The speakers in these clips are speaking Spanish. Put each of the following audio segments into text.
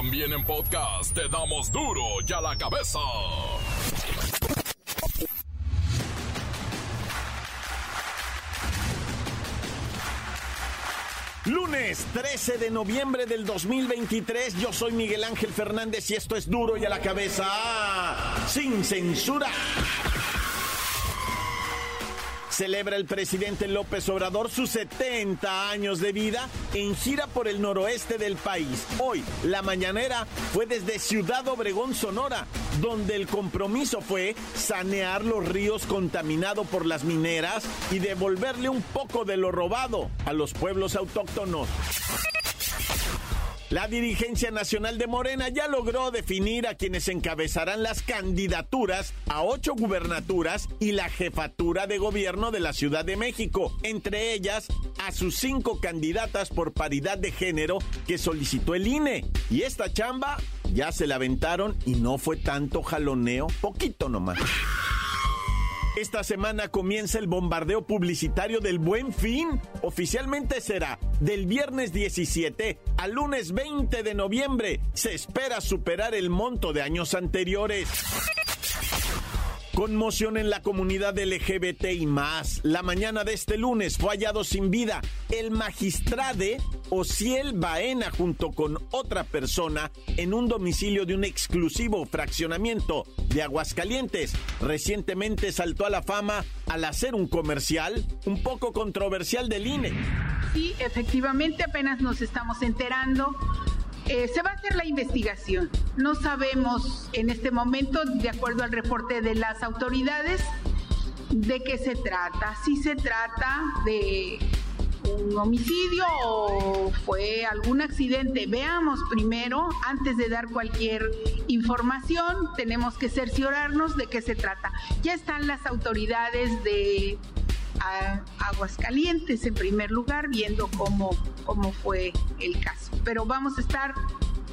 También en podcast te damos duro y a la cabeza. Lunes 13 de noviembre del 2023, yo soy Miguel Ángel Fernández y esto es duro y a la cabeza, sin censura celebra el presidente López Obrador sus 70 años de vida en gira por el noroeste del país. Hoy, la mañanera fue desde Ciudad Obregón, Sonora, donde el compromiso fue sanear los ríos contaminados por las mineras y devolverle un poco de lo robado a los pueblos autóctonos. La dirigencia nacional de Morena ya logró definir a quienes encabezarán las candidaturas a ocho gubernaturas y la jefatura de gobierno de la Ciudad de México, entre ellas a sus cinco candidatas por paridad de género que solicitó el INE. Y esta chamba ya se la aventaron y no fue tanto jaloneo, poquito nomás. Esta semana comienza el bombardeo publicitario del Buen Fin. Oficialmente será del viernes 17 al lunes 20 de noviembre. Se espera superar el monto de años anteriores. Conmoción en la comunidad LGBT y más. La mañana de este lunes fue hallado sin vida el magistrade Ociel Baena junto con otra persona en un domicilio de un exclusivo fraccionamiento de Aguascalientes. Recientemente saltó a la fama al hacer un comercial un poco controversial del INE. Sí, efectivamente apenas nos estamos enterando eh, se va a hacer la investigación. No sabemos en este momento, de acuerdo al reporte de las autoridades, de qué se trata. Si se trata de un homicidio o fue algún accidente. Veamos primero, antes de dar cualquier información, tenemos que cerciorarnos de qué se trata. Ya están las autoridades de a Aguascalientes en primer lugar, viendo cómo, cómo fue el caso. Pero vamos a estar,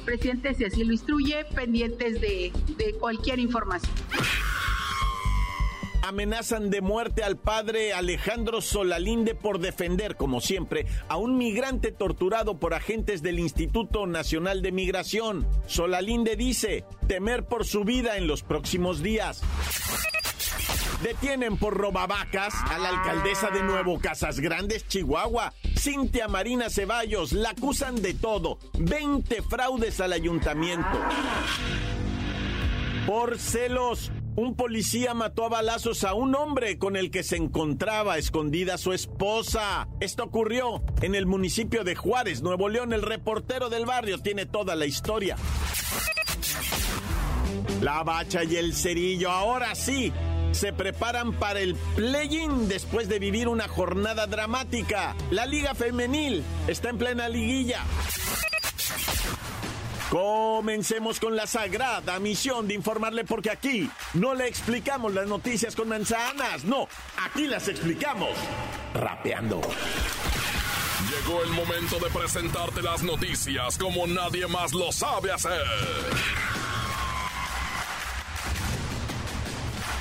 presidente, si así lo instruye, pendientes de, de cualquier información amenazan de muerte al padre Alejandro Solalinde por defender, como siempre, a un migrante torturado por agentes del Instituto Nacional de Migración. Solalinde dice temer por su vida en los próximos días. Detienen por robavacas a la alcaldesa de Nuevo Casas Grandes, Chihuahua, Cintia Marina Ceballos. La acusan de todo. 20 fraudes al ayuntamiento. Por celos, un policía mató a balazos a un hombre con el que se encontraba escondida su esposa. Esto ocurrió en el municipio de Juárez, Nuevo León. El reportero del barrio tiene toda la historia. La bacha y el cerillo, ahora sí, se preparan para el play-in después de vivir una jornada dramática. La Liga Femenil está en plena liguilla. Comencemos con la sagrada misión de informarle porque aquí no le explicamos las noticias con manzanas, no, aquí las explicamos rapeando. Llegó el momento de presentarte las noticias como nadie más lo sabe hacer.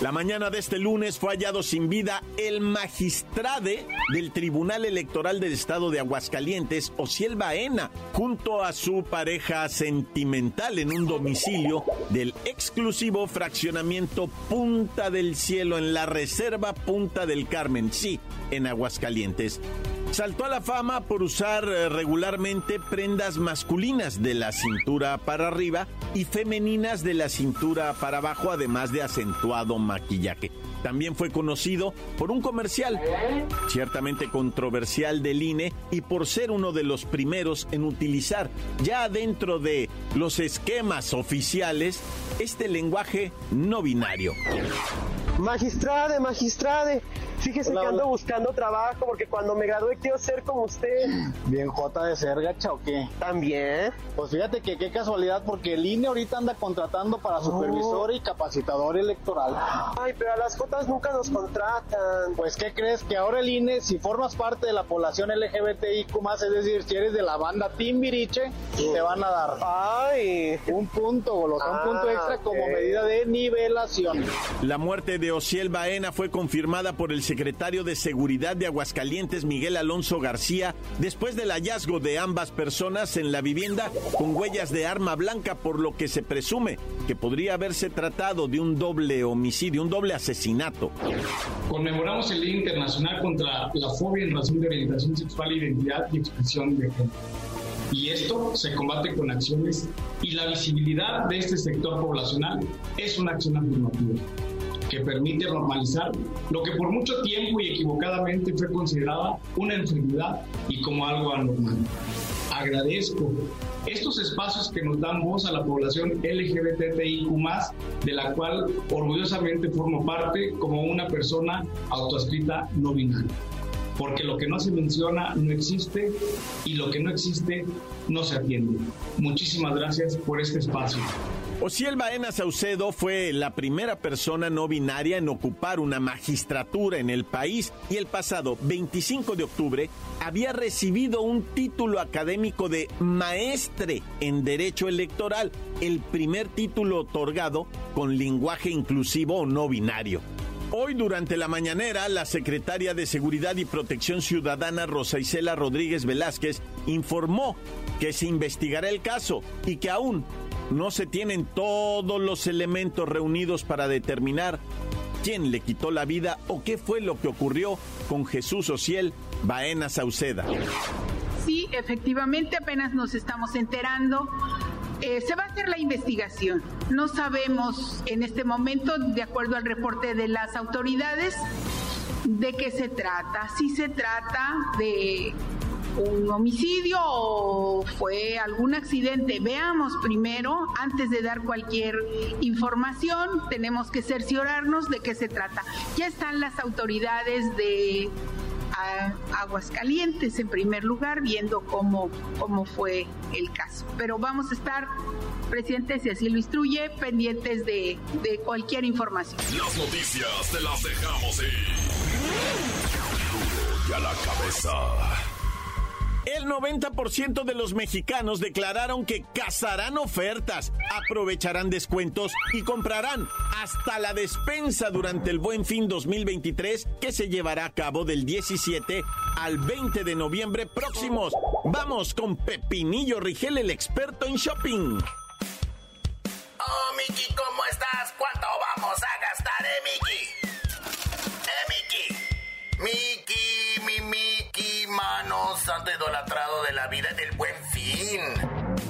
La mañana de este lunes fue hallado sin vida el magistrade del Tribunal Electoral del Estado de Aguascalientes, Ociel Baena, junto a su pareja sentimental en un domicilio del exclusivo fraccionamiento Punta del Cielo en la Reserva Punta del Carmen, sí, en Aguascalientes. Saltó a la fama por usar eh, regularmente prendas masculinas de la cintura para arriba y femeninas de la cintura para abajo, además de acentuado maquillaje. También fue conocido por un comercial, ciertamente controversial del INE, y por ser uno de los primeros en utilizar ya dentro de los esquemas oficiales este lenguaje no binario. Magistrade, magistrade. Fíjese que ando buscando trabajo porque cuando me gradué quiero ser como usted. Bien J de ser gacha o qué? También. Pues fíjate que qué casualidad porque el INE ahorita anda contratando para supervisor y capacitador electoral. Ay, pero a las Jotas nunca nos contratan. Pues ¿qué crees? Que ahora el INE, si formas parte de la población LGBTIQ+, es decir, si eres de la banda Timbiriche, te van a dar Ay. un punto, golosa, un punto Ah, extra como medida de nivelación. La muerte de Ociel Baena fue confirmada por el secretario de Seguridad de Aguascalientes, Miguel Alonso García, después del hallazgo de ambas personas en la vivienda con huellas de arma blanca, por lo que se presume que podría haberse tratado de un doble homicidio, un doble asesinato. Conmemoramos el Día Internacional contra la Fobia en razón de orientación sexual, identidad y expresión de género. Y esto se combate con acciones y la visibilidad de este sector poblacional es una acción afirmativa que permite normalizar lo que por mucho tiempo y equivocadamente fue considerada una enfermedad y como algo anormal. Agradezco estos espacios que nos dan voz a la población LGBTIQ+, de la cual orgullosamente formo parte como una persona autoescrita no binaria. Porque lo que no se menciona no existe y lo que no existe no se atiende. Muchísimas gracias por este espacio. Ociel Baena Saucedo fue la primera persona no binaria en ocupar una magistratura en el país y el pasado 25 de octubre había recibido un título académico de maestre en Derecho Electoral, el primer título otorgado con lenguaje inclusivo o no binario. Hoy durante la mañanera, la secretaria de Seguridad y Protección Ciudadana Rosa Isela Rodríguez Velázquez informó que se investigará el caso y que aún no se tienen todos los elementos reunidos para determinar quién le quitó la vida o qué fue lo que ocurrió con Jesús Ociel Baena Sauceda. Sí, efectivamente, apenas nos estamos enterando. Eh, se va a hacer la investigación. No sabemos en este momento, de acuerdo al reporte de las autoridades, de qué se trata. Si se trata de un homicidio o fue algún accidente. Veamos primero, antes de dar cualquier información, tenemos que cerciorarnos de qué se trata. Ya están las autoridades de a Aguascalientes en primer lugar, viendo cómo, cómo fue el caso. Pero vamos a estar, presidente, si así lo instruye, pendientes de, de cualquier información. Las noticias te las dejamos ir. Y a la cabeza. El 90% de los mexicanos declararon que cazarán ofertas, aprovecharán descuentos y comprarán hasta la despensa durante el Buen Fin 2023 que se llevará a cabo del 17 al 20 de noviembre próximos. Vamos con Pepinillo Rigel, el experto en shopping. Oh, Miki, ¿cómo estás? ¿Cuánto vamos a gastar, eh, Miki? Idolatrado de la vida del buen fin.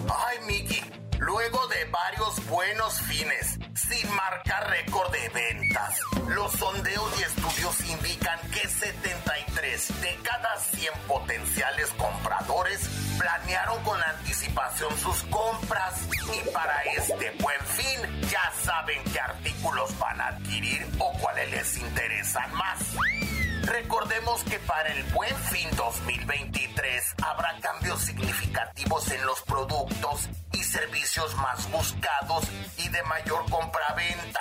Ay, Miki, luego de varios buenos fines, sin marcar récord de ventas, los sondeos y estudios indican que 73 de cada 100 potenciales compradores planearon con anticipación sus compras y para este buen fin ya saben qué artículos van a adquirir o cuáles les interesan más. Recordemos que para el buen fin 2023 habrá cambios significativos en los productos y servicios más buscados y de mayor compraventa.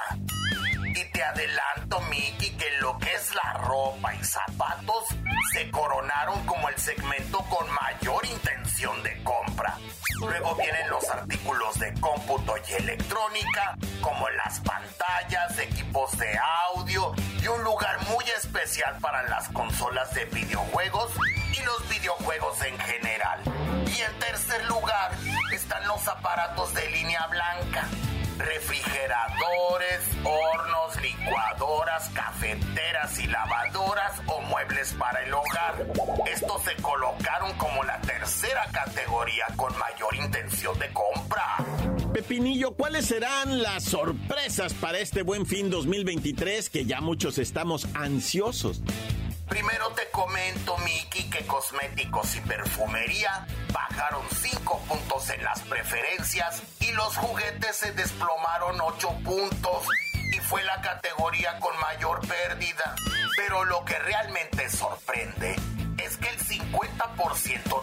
Y te adelanto, Miki, que lo que es la ropa y zapatos se coronaron como el segmento con mayor intención de compra. Luego vienen los artículos de cómputo y electrónica, como las pantallas, equipos de audio y un lugar muy especial para las consolas de videojuegos y los videojuegos en general. Y en tercer lugar están los aparatos de línea blanca refrigeradores, hornos, licuadoras, cafeteras y lavadoras o muebles para el hogar. Estos se colocaron como la tercera categoría con mayor intención de compra. Pepinillo, ¿cuáles serán las sorpresas para este buen fin 2023 que ya muchos estamos ansiosos? Primero te comento, Miki, que cosméticos y perfumería bajaron 5 puntos en las preferencias y los juguetes se desplomaron 8 puntos. y fue la categoría con mayor pérdida. Pero lo que realmente sorprende es que el 50%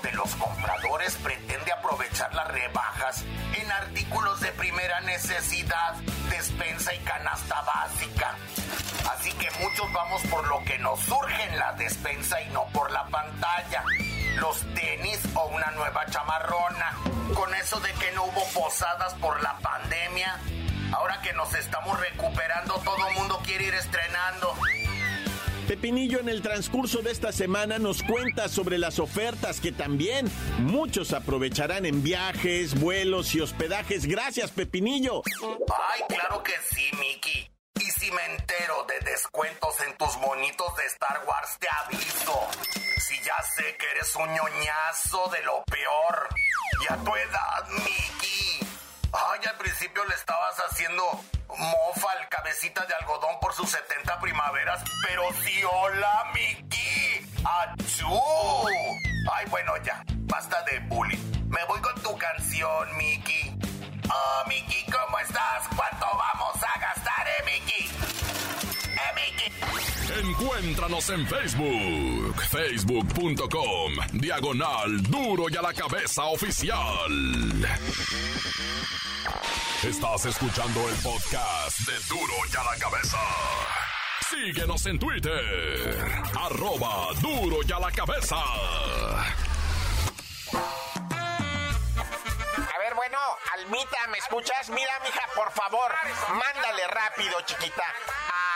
de los compradores pretende aprovechar las rebajas en artículos de primera necesidad, despensa y canasta básica. Así que muchos vamos por lo que nos surge en la despensa y no por la pantalla. Los tenis o una nueva chamarrona. Con eso de que no hubo posadas por la pandemia, ahora que nos estamos recuperando, todo mundo quiere ir estrenando. Pepinillo en el transcurso de esta semana nos cuenta sobre las ofertas que también muchos aprovecharán en viajes, vuelos y hospedajes. Gracias, Pepinillo. Ay, claro que sí, Mickey. Y si me entero de descuentos en tus monitos de Star Wars, te aviso. Si ya sé que eres un ñoñazo de lo peor. Y a tu edad, Mickey. Ay, al principio le estabas haciendo mofa al cabecita de algodón por sus 70 primaveras, pero sí, hola, Miki. ¡Achú! Ay, bueno, ya, basta de bullying. Me voy con tu canción, Miki. Oh, Miki, ¿cómo estás? ¿Cuánto vamos a gastar, eh, Miki? Eh, Miki. Encuéntranos en Facebook, facebook.com, diagonal duro y a la cabeza oficial. Estás escuchando el podcast de duro y a la cabeza. Síguenos en Twitter, arroba duro y a la cabeza. A ver, bueno, Almita, ¿me escuchas? Mira, mija, por favor, mándale rápido, chiquita, a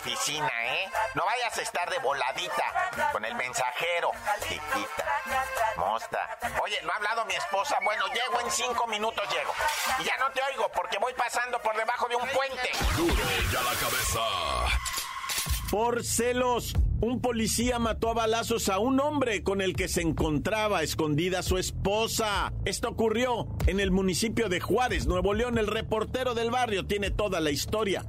oficina, ¿eh? No vayas a estar de voladita con el mensajero, chiquita. Mosta. Oye, no ha hablado mi esposa. Bueno, llego en cinco minutos, llego. Y ya no te oigo porque voy pasando por debajo de un puente. Duro y a la cabeza. Por celos, un policía mató a balazos a un hombre con el que se encontraba escondida su esposa. Esto ocurrió en el municipio de Juárez, Nuevo León. El reportero del barrio tiene toda la historia.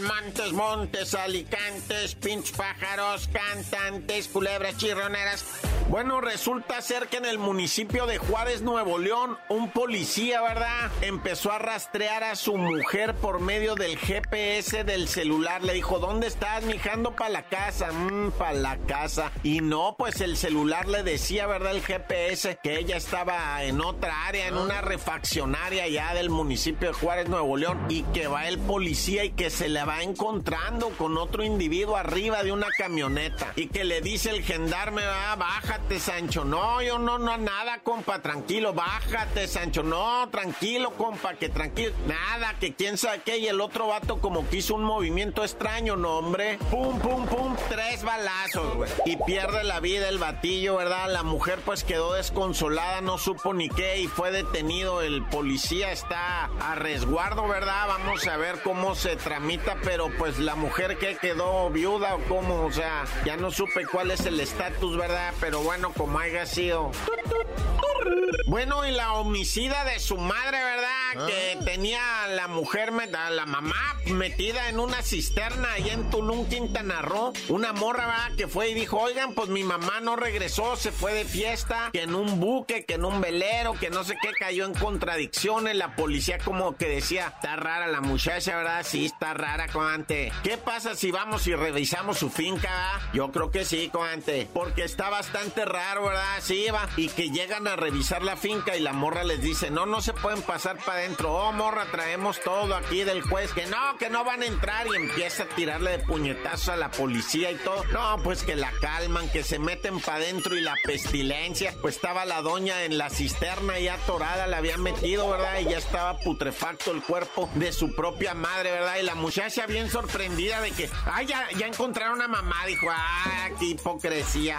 Montes, montes, alicantes, pinch pájaros, cantantes, culebras chirroneras. Bueno, resulta ser que en el municipio de Juárez, Nuevo León, un policía, ¿verdad? Empezó a rastrear a su mujer por medio del GPS del celular. Le dijo, ¿dónde estás, mijando? Para la casa, mmm, para la casa. Y no, pues el celular le decía, ¿verdad? El GPS que ella estaba en otra área, en una refaccionaria ya del municipio de Juárez, Nuevo León. Y que va el policía y que se le va encontrando con otro individuo arriba de una camioneta. Y que le dice el gendarme, ah, bájate, Sancho. No, yo no, no, nada, compa, tranquilo, bájate, Sancho. No, tranquilo, compa, que tranquilo. Nada, que quién sabe qué. Y el otro vato como que hizo un movimiento extraño, no, hombre. Pum, pum, pum, tres balazos, güey. Y pierde la vida el batillo, ¿verdad? La mujer pues quedó desconsolada, no supo ni qué y fue detenido. El policía está a resguardo, ¿verdad? Vamos a ver cómo se tramita, pero pues la mujer que quedó viuda o cómo, o sea, ya no supe cuál es el estatus, ¿verdad? Pero bueno, como haya sido. Bueno, y la homicida de su madre, ¿verdad? Que tenía la mujer, met- la mamá, metida en una cisterna allá en Tulum, Quintana Roo. Una morra, ¿verdad? Que fue y dijo, oigan, pues mi mamá no regresó, se fue de fiesta, que en un buque, que en un velero, que no sé qué, cayó en contradicciones. La policía como que decía, está rara la muchacha, ¿verdad? Sí, está rara, coante. ¿Qué pasa si vamos y revisamos su finca, verdad? Yo creo que sí, coante. Porque está bastante raro, ¿verdad? Sí, va. Y que llegan a revisar la finca y la morra les dice, no, no se pueden pasar para adentro. Oh, morra, traemos todo aquí del juez. Que no, que no van a entrar y empieza a tirarle de puñetazos a la policía y todo. No, pues que la calman, que se meten para adentro y la pestilencia. Pues estaba la doña en la cisterna ya atorada, la habían metido, ¿verdad? Y ya estaba putrefacto el cuerpo de su propia madre, ¿verdad? Y la muchacha bien sorprendida de que, ay, ya, ya encontraron a mamá. Dijo, ah, qué hipocresía.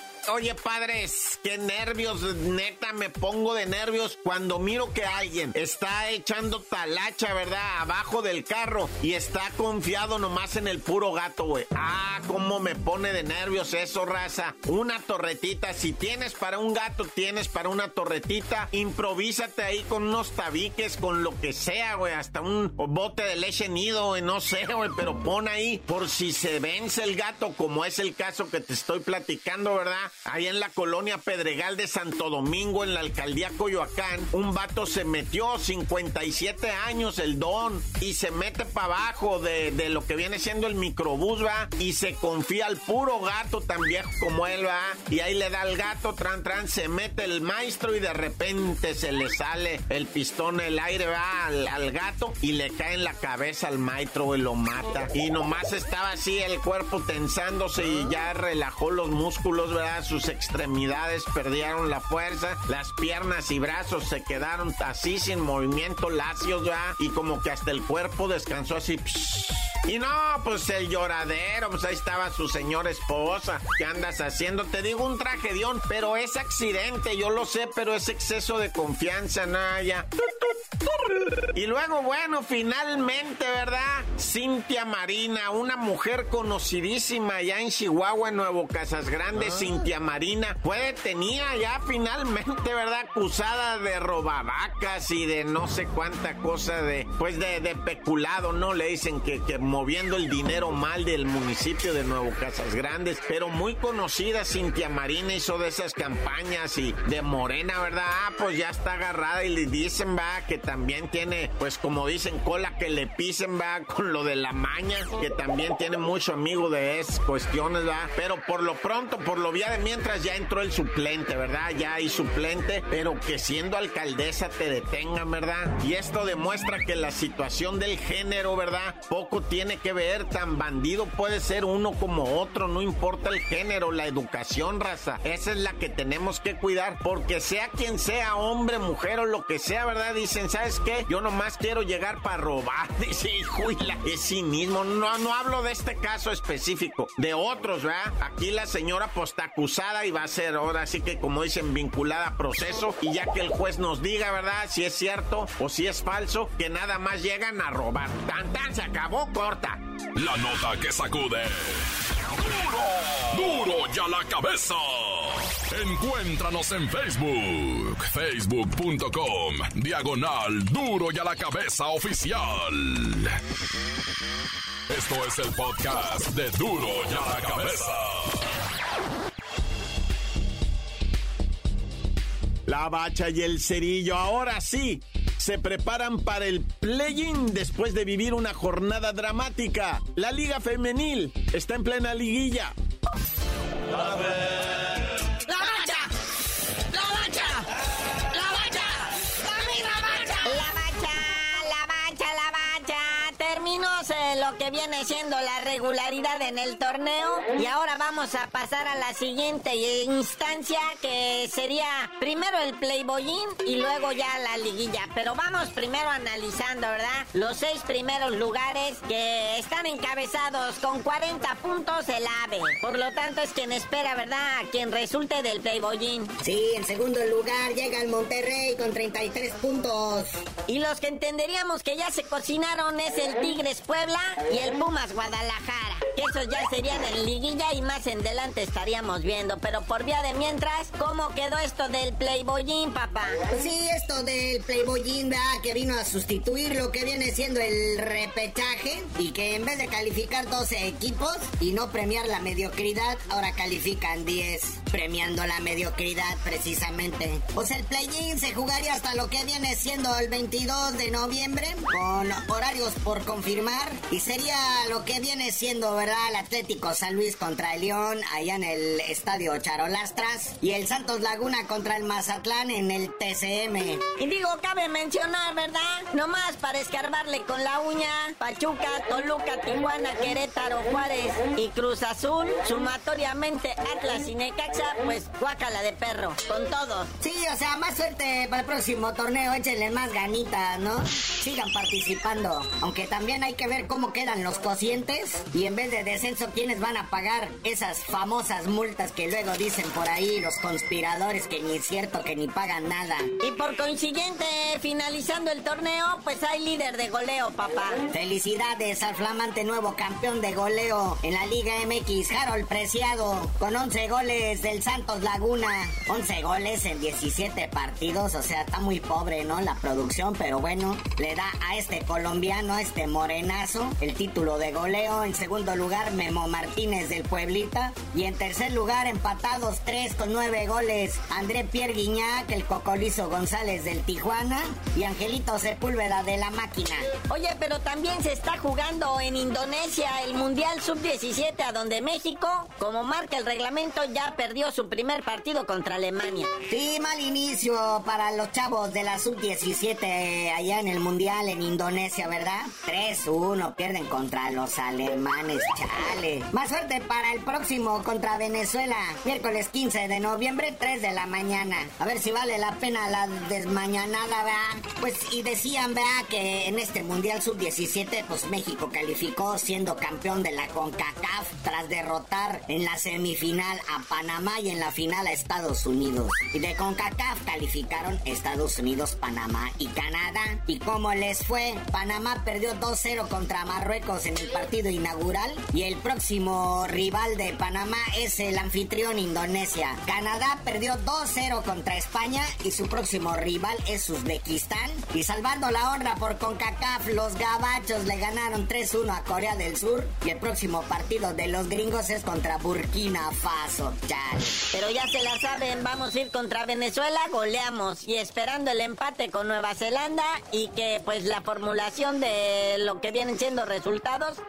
Oye, padres, qué nervios, neta, me pongo de nervios cuando miro que alguien está echando talacha, ¿verdad? Abajo del carro y está confiado nomás en el puro gato, güey. Ah, cómo me pone de nervios eso, raza. Una torretita, si tienes para un gato, tienes para una torretita, improvísate ahí con unos tabiques, con lo que sea, güey, hasta un bote de leche nido, güey, no sé, güey, pero pon ahí por si se vence el gato, como es el caso que te estoy platicando, ¿verdad? Ahí en la colonia Pedregal de Santo Domingo, en la alcaldía Coyoacán, un vato se metió, 57 años el don, y se mete para abajo de, de, lo que viene siendo el microbús, va, y se confía al puro gato tan viejo como él, va, y ahí le da al gato, tran, tran, se mete el maestro y de repente se le sale el pistón, el aire, va, al, al gato y le cae en la cabeza al maestro y lo mata. Y nomás estaba así el cuerpo tensándose y ya relajó los músculos, ¿verdad? Sus extremidades perdieron la fuerza, las piernas y brazos se quedaron así sin movimiento, lacios, ¿verdad? Y como que hasta el cuerpo descansó así. Y no, pues el lloradero, pues ahí estaba su señora esposa. ¿Qué andas haciendo? Te digo un tragedión, pero es accidente, yo lo sé, pero es exceso de confianza, Naya. Y luego, bueno, finalmente, ¿verdad? Cintia Marina, una mujer conocidísima allá en Chihuahua, en Nuevo Casas Grandes, Cintia Marina, fue detenida ya finalmente, ¿verdad? Acusada de robavacas y de no sé cuánta cosa de, pues de, de peculado, ¿no? Le dicen que, que moviendo el dinero mal del municipio de Nuevo Casas Grandes, pero muy conocida Cintia Marina hizo de esas campañas y de Morena, ¿verdad? Ah, pues ya está agarrada y le dicen, va, que también tiene, pues como dicen, cola que le pisen, va, con lo de la maña, que también tiene mucho amigo de esas cuestiones, va. Pero por lo pronto, por lo vía de mientras ya entró el suplente, ¿verdad? Ya hay suplente, pero que siendo alcaldesa te detengan, ¿verdad? Y esto demuestra que la situación del género, ¿verdad? Poco tiene tiene que ver? Tan bandido puede ser uno como otro, no importa el género, la educación, raza. Esa es la que tenemos que cuidar, porque sea quien sea, hombre, mujer o lo que sea, ¿verdad? Dicen, ¿sabes qué? Yo nomás quiero llegar para robar. Dice, hijo, es cinismo. No, no hablo de este caso específico, de otros, ¿verdad? Aquí la señora pues acusada y va a ser ahora sí que, como dicen, vinculada a proceso. Y ya que el juez nos diga, ¿verdad? Si es cierto o si es falso, que nada más llegan a robar. Tan, tan, se acabó, la nota que sacude. ¡Duro! ¡Duro ya la cabeza! Encuéntranos en Facebook, facebook.com, diagonal Duro y a la cabeza oficial. Esto es el podcast de Duro y a la cabeza. La bacha y el cerillo, ahora sí, se preparan para el play-in después de vivir una jornada dramática. La Liga Femenil está en plena liguilla. Que viene siendo la regularidad en el torneo. Y ahora vamos a pasar a la siguiente instancia que sería primero el Playboyín y luego ya la liguilla. Pero vamos primero analizando, ¿verdad? Los seis primeros lugares que están encabezados con 40 puntos el AVE. Por lo tanto es quien espera, ¿verdad? A quien resulte del Playboyín. Sí, en segundo lugar llega el Monterrey con 33 puntos. Y los que entenderíamos que ya se cocinaron es el Tigres Puebla y el Pumas Guadalajara. Esos ya serían en liguilla y más en adelante estaríamos viendo. Pero por vía de mientras, ¿cómo quedó esto del Playboyín, papá? Pues sí, esto del Playboyín, ¿verdad? Que vino a sustituir lo que viene siendo el repechaje y que en vez de calificar 12 equipos y no premiar la mediocridad, ahora califican 10, premiando la mediocridad precisamente. Pues el Play-In se jugaría hasta lo que viene siendo el 22 de noviembre, con horarios por confirmar y sería lo que viene siendo, ¿verdad? El Atlético San Luis contra el León, allá en el Estadio Charolastras. Y el Santos Laguna contra el Mazatlán en el TCM. Y digo, cabe mencionar, ¿verdad? Nomás para escarbarle con la uña. Pachuca, Toluca, Tijuana, Querétaro, Juárez y Cruz Azul. Sumatoriamente Atlas y Necaxa, pues guácala de perro. Con todo. Sí, o sea, más suerte para el próximo torneo. Échenle más ganitas, ¿no? Sigan participando. Aunque también hay que ver cómo los cocientes y en vez de descenso, ¿quiénes van a pagar esas famosas multas que luego dicen por ahí los conspiradores que ni es cierto que ni pagan nada? Y por consiguiente, finalizando el torneo, pues hay líder de goleo, papá. Felicidades al flamante nuevo campeón de goleo en la Liga MX, Harold Preciado, con 11 goles del Santos Laguna. 11 goles en 17 partidos, o sea, está muy pobre, ¿no? La producción, pero bueno, le da a este colombiano, a este morenazo, el título de goleo. En segundo lugar, Memo Martínez del Pueblita. Y en tercer lugar, empatados 3 con 9 goles, André Pierre Guiñac, el Cocolizo González del Tijuana y Angelito Sepúlveda de la Máquina. Oye, pero también se está jugando en Indonesia el Mundial Sub-17, a donde México, como marca el reglamento, ya perdió su primer partido contra Alemania. Sí, mal inicio para los chavos de la Sub-17 allá en el Mundial en Indonesia, ¿verdad? 3-1, pierden contra los alemanes, chale. Más suerte para el próximo contra Venezuela, miércoles 15 de noviembre, 3 de la mañana. A ver si vale la pena la desmañanada, ¿verdad? Pues y decían, ¿verdad? Que en este Mundial Sub-17, pues México calificó siendo campeón de la CONCACAF tras derrotar en la semifinal a Panamá y en la final a Estados Unidos. Y de CONCACAF calificaron Estados Unidos, Panamá y Canadá. ¿Y cómo les fue? Panamá perdió 2-0 contra Marruecos en el partido inaugural y el próximo rival de Panamá es el anfitrión Indonesia. Canadá perdió 2-0 contra España y su próximo rival es Uzbekistán. Y salvando la honra por CONCACAF, los gabachos le ganaron 3-1 a Corea del Sur y el próximo partido de los gringos es contra Burkina Faso. Chale. Pero ya se la saben, vamos a ir contra Venezuela, goleamos y esperando el empate con Nueva Zelanda y que pues la formulación de lo que vienen siendo resultados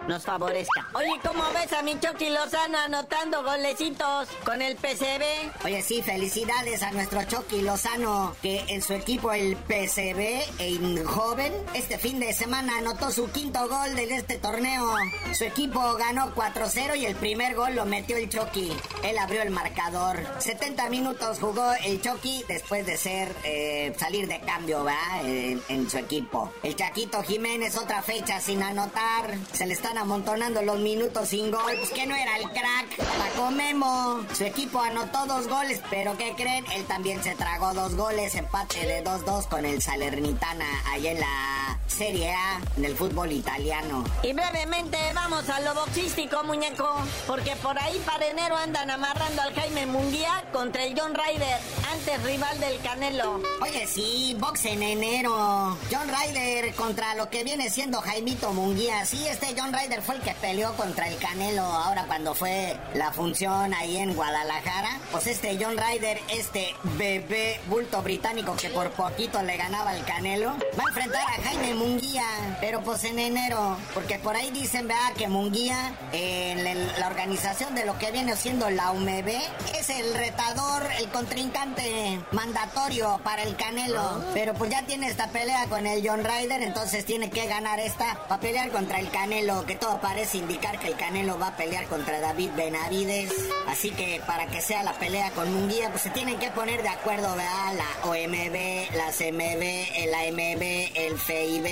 nos favorezca. Oye, ¿cómo ves a mi Chucky Lozano anotando golecitos con el PCB? Oye, sí, felicidades a nuestro Chucky Lozano que en su equipo el PCB en joven este fin de semana anotó su quinto gol de este torneo. Su equipo ganó 4-0 y el primer gol lo metió el Chucky. Él abrió el marcador. 70 minutos jugó el Chucky después de ser eh, salir de cambio, ¿verdad? En, en su equipo. El Chaquito Jiménez otra fecha sin anotar. Se le están amontonando los minutos sin gol. Pues que no era el crack. Paco Memo. Su equipo anotó dos goles, pero ¿qué creen? Él también se tragó dos goles. Empate de 2-2 con el Salernitana ahí en la Serie A del fútbol italiano. Y brevemente vamos a lo boxístico, muñeco, porque por ahí para enero andan amarrando al Jaime Munguía contra el John Ryder, antes rival del Canelo. Oye, sí, box en enero. John Ryder contra lo que viene siendo Jaimito Munguía. Sí, este John Ryder fue el que peleó contra el Canelo ahora cuando fue la función ahí en Guadalajara. Pues este John Ryder, este bebé bulto británico que por poquito le ganaba al Canelo, va a enfrentar a Jaime Munguía, pero pues en enero, porque por ahí dicen, vea, que Munguía, en el- la organización de lo que viene siendo la UMB, es el retador, el contrincante mandatorio para el Canelo. Pero pues ya tiene esta pelea con el John Ryder, entonces tiene que ganar esta para pelear contra el Canelo, que todo parece indicar que el Canelo va a pelear contra David Benavides. Así que para que sea la pelea con Munguía, pues se tienen que poner de acuerdo, ¿verdad? La OMB, la CMB, el AMB, el FIB,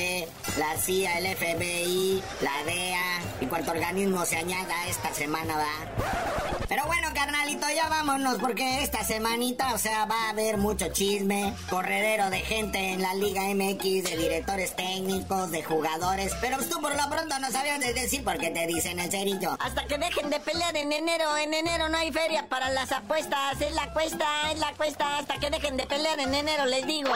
la CIA, el FBI, la DEA y cuánto organismo se añada esta semana, ¿va? Pero bueno, carnalito, ya vámonos porque esta semanita, o sea, va a haber mucho chisme, corredero de gente en la Liga MX, de directores técnicos, de jugadores. Pero tú por lo pronto no sabías de decir por qué te dicen el cerillo. Hasta que dejen de pelear en enero, en enero no hay feria para las apuestas, es la cuesta, es la cuesta, hasta que dejen de pelear en enero, les digo.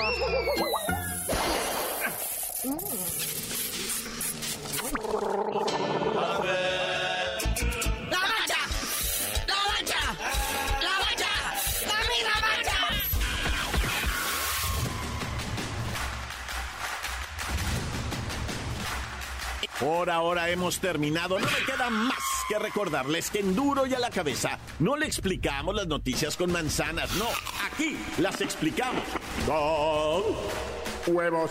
Por ahora hemos terminado. No me queda más que recordarles que en duro y a la cabeza no le explicamos las noticias con manzanas. No, aquí las explicamos. Con huevos.